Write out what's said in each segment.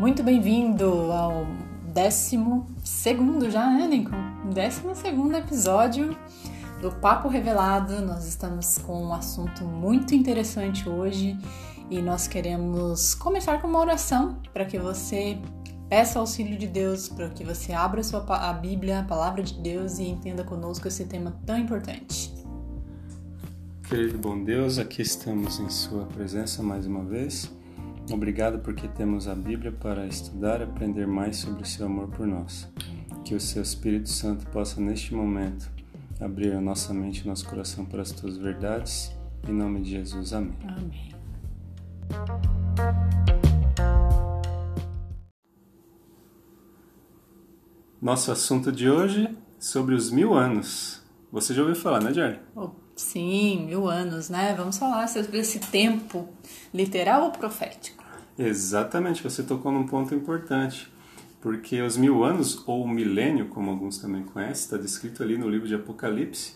Muito bem-vindo ao décimo segundo já, né, Lincoln? Décimo segundo episódio do Papo Revelado. Nós estamos com um assunto muito interessante hoje e nós queremos começar com uma oração para que você peça auxílio de Deus, para que você abra a, sua, a Bíblia, a palavra de Deus e entenda conosco esse tema tão importante. Querido bom Deus, aqui estamos em Sua presença mais uma vez. Obrigado porque temos a Bíblia para estudar e aprender mais sobre o Seu amor por nós. Que o Seu Espírito Santo possa, neste momento, abrir a nossa mente e nosso coração para as Tuas verdades. Em nome de Jesus, amém. Amém. Nosso assunto de hoje sobre os mil anos. Você já ouviu falar, né, Jerry? Oh, sim, mil anos, né? Vamos falar sobre esse tempo literal ou profético? Exatamente, você tocou num ponto importante. Porque os mil anos, ou milênio, como alguns também conhecem, está descrito ali no livro de Apocalipse,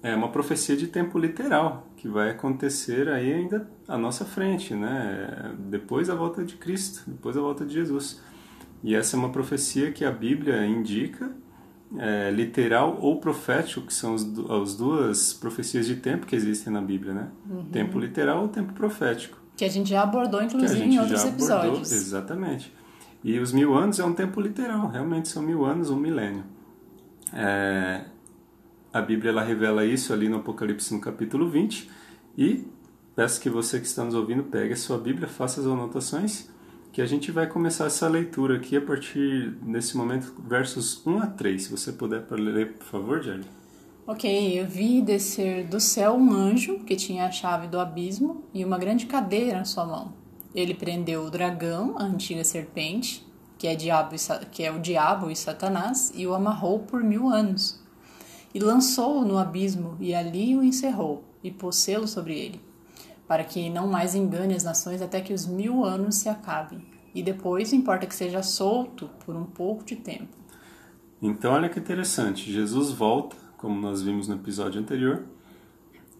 é uma profecia de tempo literal, que vai acontecer aí ainda à nossa frente, né? Depois da volta de Cristo, depois da volta de Jesus. E essa é uma profecia que a Bíblia indica, é, literal ou profético, que são as duas profecias de tempo que existem na Bíblia, né? Uhum. Tempo literal ou tempo profético. Que a gente já abordou, inclusive, em outros episódios. Abordou, exatamente. E os mil anos é um tempo literal, realmente são mil anos, um milênio. É, a Bíblia ela revela isso ali no Apocalipse no capítulo 20 e peço que você que está nos ouvindo pegue a sua Bíblia, faça as anotações que a gente vai começar essa leitura aqui a partir desse momento, versos 1 a 3. Se você puder ler, por favor, Jerry. Ok, eu vi descer do céu um anjo que tinha a chave do abismo e uma grande cadeira na sua mão. Ele prendeu o dragão, a antiga serpente, que é, diabo que é o diabo e Satanás, e o amarrou por mil anos. E lançou-o no abismo, e ali o encerrou, e pôs selo sobre ele para que não mais engane as nações até que os mil anos se acabem. E depois importa que seja solto por um pouco de tempo. Então, olha que interessante. Jesus volta, como nós vimos no episódio anterior,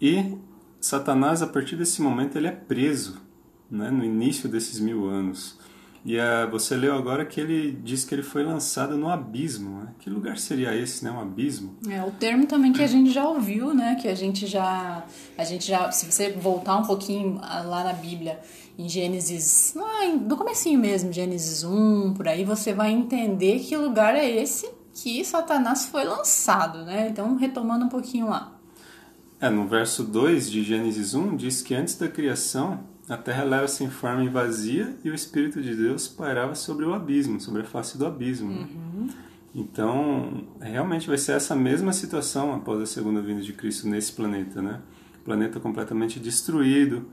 e Satanás, a partir desse momento, ele é preso né, no início desses mil anos. E uh, você leu agora que ele diz que ele foi lançado no abismo. Né? Que lugar seria esse, né? Um abismo? É o termo também que a gente já ouviu, né? Que a gente já, a gente já, se você voltar um pouquinho lá na Bíblia, em Gênesis, lá do comecinho mesmo, Gênesis 1, por aí, você vai entender que lugar é esse que Satanás foi lançado, né? Então, retomando um pouquinho lá. É, no verso 2 de Gênesis 1 diz que antes da criação a terra leva-se em forma e vazia e o Espírito de Deus pairava sobre o abismo, sobre a face do abismo. Uhum. Então, realmente vai ser essa mesma situação após a segunda vinda de Cristo nesse planeta, né? planeta completamente destruído.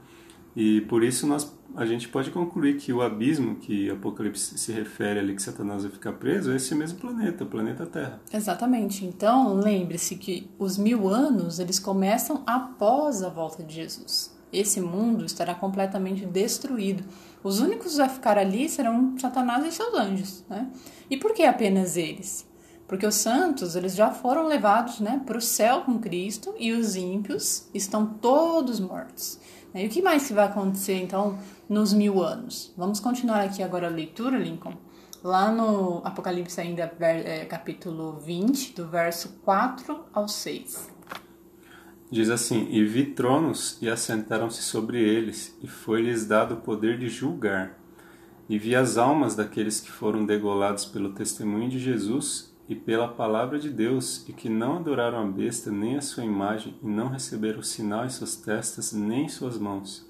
E por isso nós, a gente pode concluir que o abismo que Apocalipse se refere ali, que Satanás vai ficar preso, é esse mesmo planeta, o planeta Terra. Exatamente. Então, lembre-se que os mil anos, eles começam após a volta de Jesus esse mundo estará completamente destruído. Os únicos a ficar ali serão Satanás e seus anjos. Né? E por que apenas eles? Porque os santos eles já foram levados né, para o céu com Cristo e os ímpios estão todos mortos. E o que mais que vai acontecer então nos mil anos? Vamos continuar aqui agora a leitura, Lincoln. Lá no Apocalipse ainda, é, capítulo 20, do verso 4 ao 6. Diz assim: E vi tronos, e assentaram-se sobre eles, e foi-lhes dado o poder de julgar. E vi as almas daqueles que foram degolados pelo testemunho de Jesus e pela palavra de Deus, e que não adoraram a besta nem a sua imagem, e não receberam sinal em suas testas nem em suas mãos.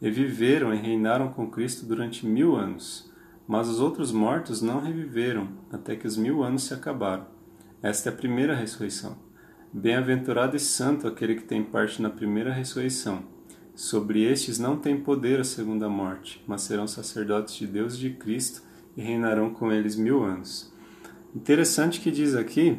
E viveram e reinaram com Cristo durante mil anos. Mas os outros mortos não reviveram, até que os mil anos se acabaram. Esta é a primeira ressurreição. Bem-aventurado e santo aquele que tem parte na primeira ressurreição. Sobre estes não tem poder a segunda morte, mas serão sacerdotes de Deus e de Cristo e reinarão com eles mil anos. Interessante que diz aqui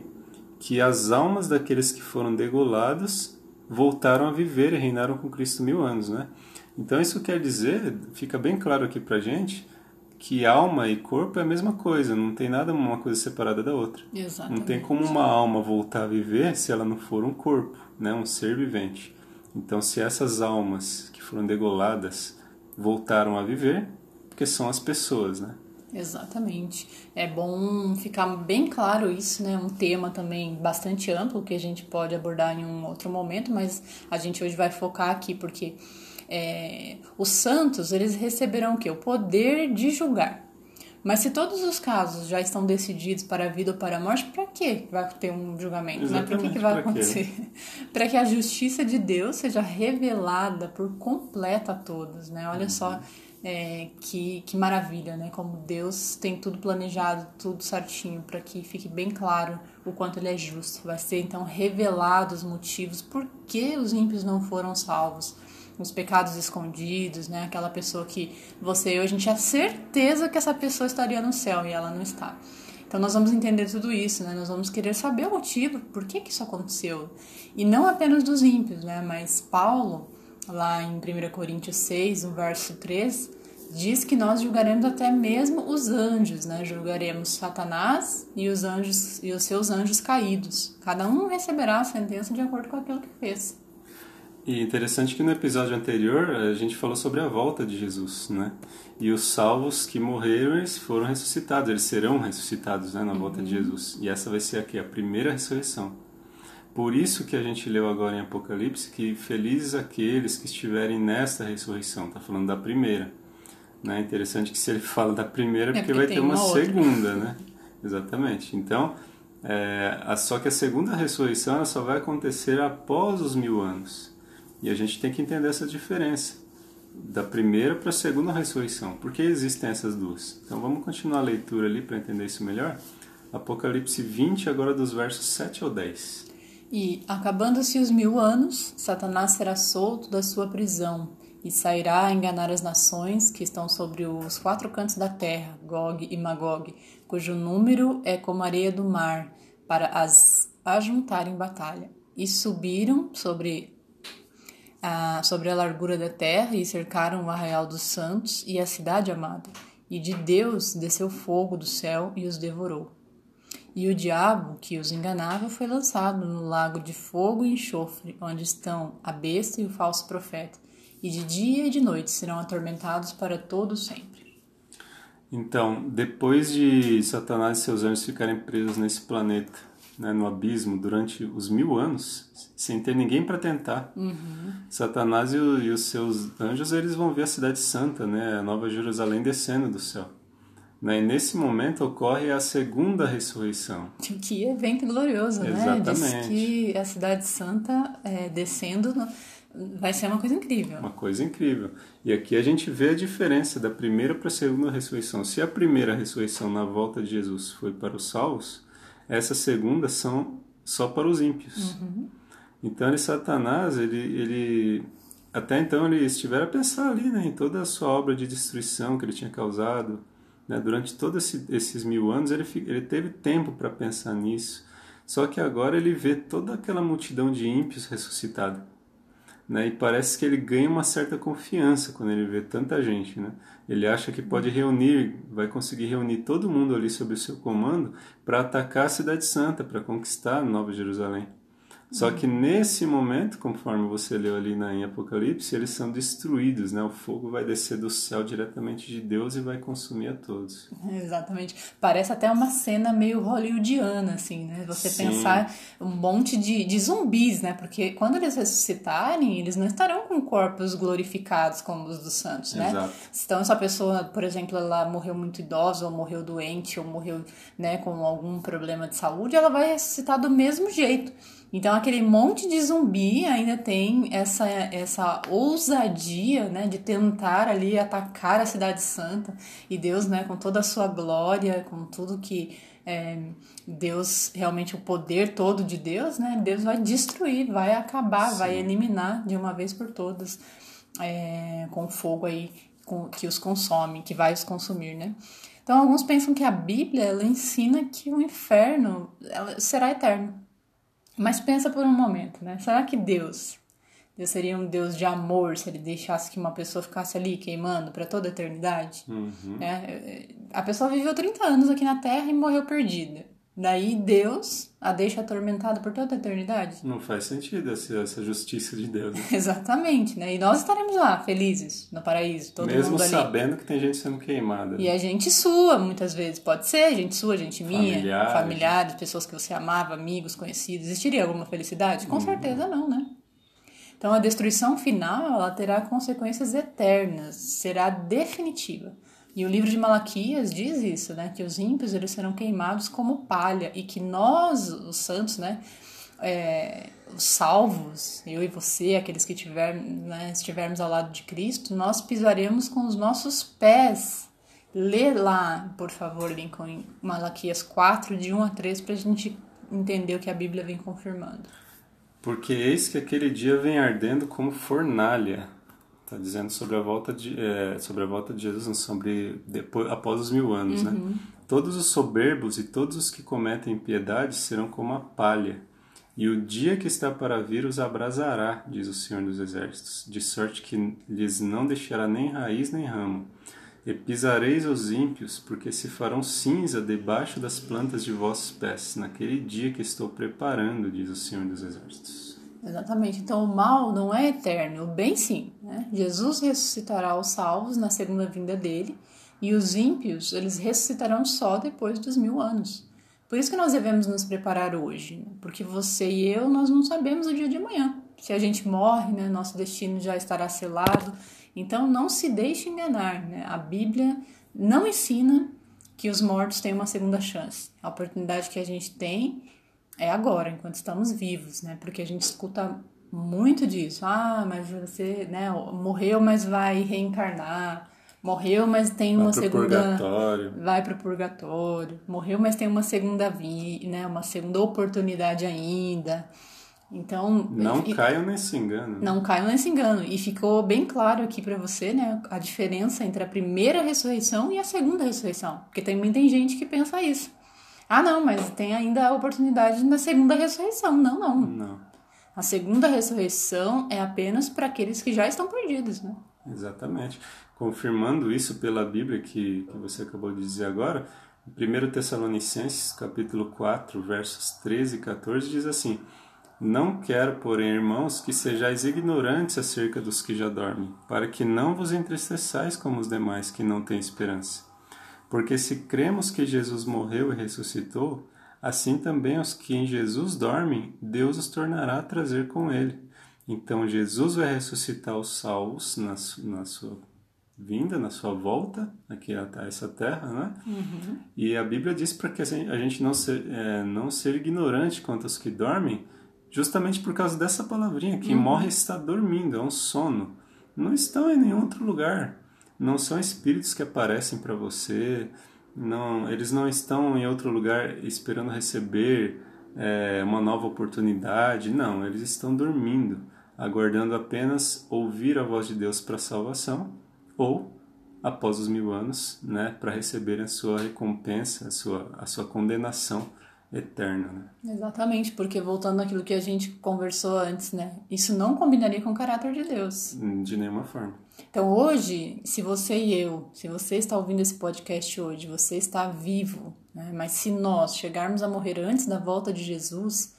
que as almas daqueles que foram degolados voltaram a viver e reinaram com Cristo mil anos, né? Então isso quer dizer, fica bem claro aqui pra gente, que alma e corpo é a mesma coisa, não tem nada uma coisa separada da outra. Exatamente. Não tem como uma alma voltar a viver se ela não for um corpo, né, um ser vivente. Então, se essas almas que foram degoladas voltaram a viver, porque são as pessoas, né? Exatamente. É bom ficar bem claro isso, né? Um tema também bastante amplo que a gente pode abordar em um outro momento, mas a gente hoje vai focar aqui porque é, os santos eles receberão o que? O poder de julgar. Mas se todos os casos já estão decididos para a vida ou para a morte, para que vai ter um julgamento? Né? Para que, que vai acontecer? para que a justiça de Deus seja revelada por completo a todos. Né? Olha uhum. só é, que, que maravilha, né? Como Deus tem tudo planejado, tudo certinho, para que fique bem claro o quanto Ele é justo. Vai ser então revelado os motivos por que os ímpios não foram salvos os pecados escondidos, né? Aquela pessoa que você e eu, a gente tinha certeza que essa pessoa estaria no céu e ela não está. Então nós vamos entender tudo isso, né? Nós vamos querer saber o motivo, por que, que isso aconteceu. E não apenas dos ímpios, né? Mas Paulo, lá em 1 Coríntios 6, no verso 3, diz que nós julgaremos até mesmo os anjos, né? Julgaremos Satanás e os anjos e os seus anjos caídos. Cada um receberá a sentença de acordo com aquilo que fez. E interessante que no episódio anterior a gente falou sobre a volta de Jesus, né? E os salvos que morreram, eles foram ressuscitados, eles serão ressuscitados né, na volta de uhum. Jesus. E essa vai ser aqui a primeira ressurreição. Por isso que a gente leu agora em Apocalipse que felizes aqueles que estiverem nesta ressurreição. Está falando da primeira. Né? Interessante que se ele fala da primeira, é porque, porque vai ter uma, uma segunda, né? Exatamente. Então, é, só que a segunda ressurreição ela só vai acontecer após os mil anos. E a gente tem que entender essa diferença da primeira para a segunda ressurreição. Por que existem essas duas? Então vamos continuar a leitura ali para entender isso melhor. Apocalipse 20, agora dos versos 7 ao 10. E, acabando-se os mil anos, Satanás será solto da sua prisão e sairá a enganar as nações que estão sobre os quatro cantos da terra, Gog e Magog, cujo número é como a areia do mar, para as ajuntar em batalha. E subiram sobre a, sobre a largura da terra e cercaram o arraial dos santos e a cidade amada. E de Deus desceu fogo do céu e os devorou. E o diabo, que os enganava, foi lançado no lago de fogo e enxofre, onde estão a besta e o falso profeta. E de dia e de noite serão atormentados para todo sempre. Então, depois de Satanás e seus anjos ficarem presos nesse planeta, né, no abismo durante os mil anos, sem ter ninguém para tentar. Uhum. Satanás e, o, e, os seus anjos eles vão ver a cidade santa, né, a Nova Jerusalém descendo do céu. Né, e nesse momento ocorre a segunda ressurreição. Que evento glorioso, Exatamente. né? Diz que a cidade santa é, descendo vai ser uma coisa incrível. Uma coisa incrível. E aqui a gente vê a diferença da primeira para a segunda ressurreição. Se a primeira ressurreição na volta de Jesus foi para os salvos, essas segundas são só para os ímpios. Uhum. Então, ele, Satanás, ele, ele até então ele estivera a pensar ali né, em toda a sua obra de destruição que ele tinha causado. Né? Durante todos esse, esses mil anos, ele, ele teve tempo para pensar nisso. Só que agora ele vê toda aquela multidão de ímpios ressuscitada. Né? E parece que ele ganha uma certa confiança quando ele vê tanta gente. Né? Ele acha que pode reunir, vai conseguir reunir todo mundo ali sob o seu comando para atacar a Cidade Santa, para conquistar Nova Jerusalém. Só que nesse momento, conforme você leu ali na, em Apocalipse, eles são destruídos, né? O fogo vai descer do céu diretamente de Deus e vai consumir a todos. Exatamente. Parece até uma cena meio hollywoodiana, assim, né? Você Sim. pensar um monte de, de zumbis, né? Porque quando eles ressuscitarem, eles não estarão com corpos glorificados como os dos santos, né? Exato. Então, essa pessoa, por exemplo, ela morreu muito idosa, ou morreu doente, ou morreu né, com algum problema de saúde, ela vai ressuscitar do mesmo jeito. Então aquele monte de zumbi ainda tem essa, essa ousadia, né, de tentar ali atacar a cidade santa e Deus, né, com toda a sua glória, com tudo que é, Deus realmente o poder todo de Deus, né, Deus vai destruir, vai acabar, Sim. vai eliminar de uma vez por todas é, com fogo aí com, que os consome, que vai os consumir, né? Então alguns pensam que a Bíblia ela ensina que o inferno será eterno. Mas pensa por um momento, né? Será que Deus, Deus seria um Deus de amor se ele deixasse que uma pessoa ficasse ali queimando para toda a eternidade? Uhum. É, a pessoa viveu 30 anos aqui na Terra e morreu perdida. Daí Deus a deixa atormentada por toda a eternidade. Não faz sentido essa, essa justiça de Deus. Né? Exatamente, né? E nós estaremos lá, felizes, no paraíso, todo Mesmo mundo ali. sabendo que tem gente sendo queimada. E a gente sua, muitas vezes. Pode ser, gente sua, gente minha, Familiares. familiares, pessoas que você amava, amigos, conhecidos. Existiria alguma felicidade? Com certeza não, né? Então a destruição final ela terá consequências eternas, será definitiva. E o livro de Malaquias diz isso, né? Que os ímpios eles serão queimados como palha e que nós, os santos, né? É, os salvos, eu e você, aqueles que tiver, né, estivermos ao lado de Cristo, nós pisaremos com os nossos pés. Lê lá, por favor, Lincoln, Malaquias 4, de 1 a 3, para a gente entender o que a Bíblia vem confirmando. Porque eis que aquele dia vem ardendo como fornalha. Está dizendo sobre a volta de é, sobre a volta de Jesus, sobre depois após os mil anos, né? Todos os soberbos e todos os que cometem impiedade serão como a palha. E o dia que está para vir os abrasará, diz o Senhor dos Exércitos, de sorte que lhes não deixará nem raiz nem ramo. E pisareis os ímpios, porque se farão cinza debaixo das plantas de vossos pés, naquele dia que estou preparando, diz o Senhor dos Exércitos. Exatamente. Então o mal não é eterno, o bem sim. Né? Jesus ressuscitará os salvos na segunda vinda dele e os ímpios eles ressuscitarão só depois dos mil anos. Por isso que nós devemos nos preparar hoje, né? porque você e eu nós não sabemos o dia de amanhã. Se a gente morre, né, nosso destino já estará selado. Então não se deixe enganar. Né? A Bíblia não ensina que os mortos têm uma segunda chance. A oportunidade que a gente tem é agora, enquanto estamos vivos, né? Porque a gente escuta muito disso. Ah, mas você, né, morreu, mas vai reencarnar. Morreu, mas tem uma Vai segunda purgatório. vai pro purgatório. Morreu, mas tem uma segunda vida, né, uma segunda oportunidade ainda. Então, Não e- caiam nesse engano. não caiam nesse engano. E ficou bem claro aqui pra você, né, a diferença entre a primeira ressurreição e a segunda ressurreição. Porque também tem gente que pensa isso. Ah, não, mas tem ainda a oportunidade na segunda ressurreição. Não, não. Não, A segunda ressurreição é apenas para aqueles que já estão perdidos, né? exatamente. Confirmando isso pela Bíblia que, que você acabou de dizer agora, 1 Tessalonicenses, capítulo 4, versos 13 e 14, diz assim: Não quero, porém, irmãos, que sejais ignorantes acerca dos que já dormem, para que não vos entristeçais como os demais que não têm esperança. Porque se cremos que Jesus morreu e ressuscitou, assim também os que em Jesus dormem, Deus os tornará a trazer com ele. Então Jesus vai ressuscitar os salvos na, na sua vinda, na sua volta aqui a a essa terra, né? E a Bíblia diz para que a gente não ser, é, não ser ignorante quanto aos que dormem, justamente por causa dessa palavrinha, que morre está dormindo, é um sono. Não estão em nenhum outro lugar. Não são espíritos que aparecem para você, não, eles não estão em outro lugar esperando receber é, uma nova oportunidade. Não, eles estão dormindo, aguardando apenas ouvir a voz de Deus para salvação ou após os mil anos, né, para receberem a sua recompensa, a sua, a sua condenação eterna. Né? Exatamente, porque voltando àquilo que a gente conversou antes, né? Isso não combinaria com o caráter de Deus. De nenhuma forma. Então hoje, se você e eu, se você está ouvindo esse podcast hoje, você está vivo, né? Mas se nós chegarmos a morrer antes da volta de Jesus,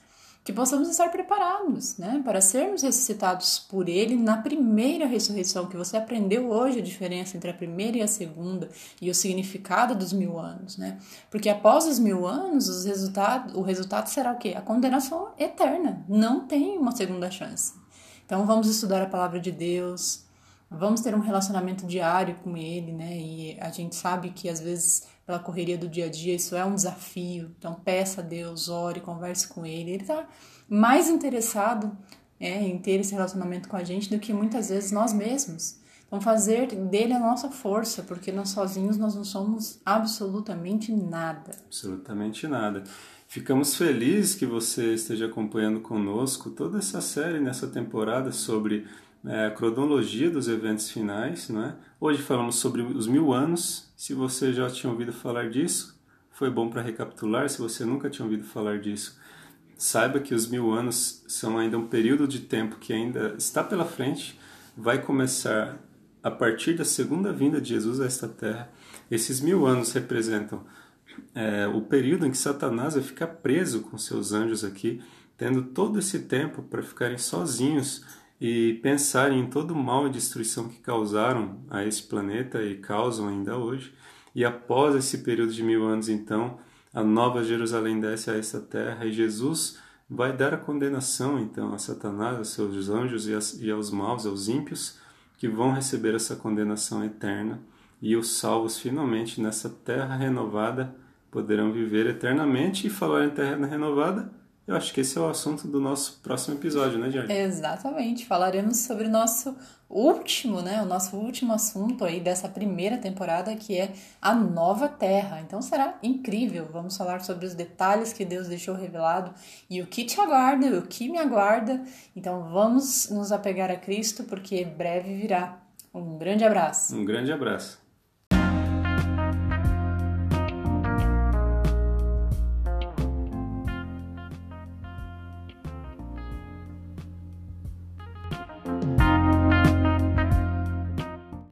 que possamos estar preparados, né? Para sermos ressuscitados por Ele na primeira ressurreição, que você aprendeu hoje a diferença entre a primeira e a segunda e o significado dos mil anos, né? Porque após os mil anos, os resultados, o resultado será o quê? A condenação eterna. Não tem uma segunda chance. Então vamos estudar a palavra de Deus, vamos ter um relacionamento diário com ele, né? E a gente sabe que às vezes pela correria do dia a dia isso é um desafio. Então peça a Deus, ore, converse com ele. Ele está mais interessado é, em ter esse relacionamento com a gente do que muitas vezes nós mesmos. Então fazer dele a nossa força, porque nós sozinhos nós não somos absolutamente nada. Absolutamente nada. Ficamos felizes que você esteja acompanhando conosco toda essa série nessa temporada sobre é, a cronologia dos eventos finais. Né? Hoje falamos sobre os mil anos. Se você já tinha ouvido falar disso, foi bom para recapitular. Se você nunca tinha ouvido falar disso, saiba que os mil anos são ainda um período de tempo que ainda está pela frente. Vai começar a partir da segunda vinda de Jesus a esta terra. Esses mil anos representam é, o período em que Satanás vai ficar preso com seus anjos aqui, tendo todo esse tempo para ficarem sozinhos e pensarem em todo o mal e destruição que causaram a esse planeta e causam ainda hoje. E após esse período de mil anos, então, a nova Jerusalém desce a essa terra e Jesus vai dar a condenação, então, a Satanás, aos seus anjos e aos maus, aos ímpios, que vão receber essa condenação eterna. E os salvos, finalmente, nessa terra renovada, poderão viver eternamente e falar em terra renovada eu acho que esse é o assunto do nosso próximo episódio, né, Diane? Exatamente. Falaremos sobre o nosso último, né? O nosso último assunto aí dessa primeira temporada, que é a nova terra. Então será incrível. Vamos falar sobre os detalhes que Deus deixou revelado e o que te aguarda, o que me aguarda. Então vamos nos apegar a Cristo, porque breve virá. Um grande abraço. Um grande abraço.